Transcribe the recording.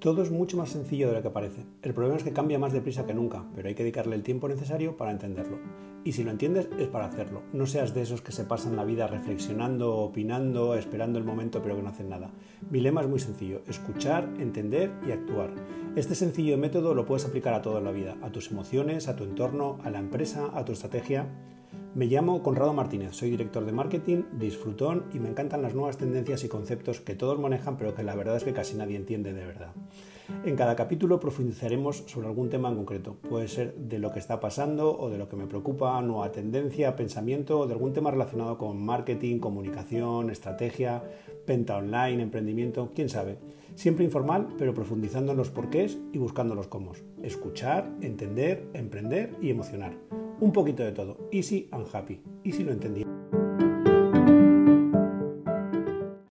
Todo es mucho más sencillo de lo que parece. El problema es que cambia más deprisa que nunca, pero hay que dedicarle el tiempo necesario para entenderlo. Y si lo entiendes, es para hacerlo. No seas de esos que se pasan la vida reflexionando, opinando, esperando el momento, pero que no hacen nada. Mi lema es muy sencillo: escuchar, entender y actuar. Este sencillo método lo puedes aplicar a toda la vida, a tus emociones, a tu entorno, a la empresa, a tu estrategia. Me llamo Conrado Martínez, soy director de marketing, disfrutón y me encantan las nuevas tendencias y conceptos que todos manejan pero que la verdad es que casi nadie entiende de verdad. En cada capítulo profundizaremos sobre algún tema en concreto. Puede ser de lo que está pasando o de lo que me preocupa, nueva tendencia, pensamiento o de algún tema relacionado con marketing, comunicación, estrategia, venta online, emprendimiento, quién sabe. Siempre informal, pero profundizando en los porqués y buscando los cómo. Escuchar, entender, emprender y emocionar. Un poquito de todo. Easy and happy. ¿Y si lo entendí?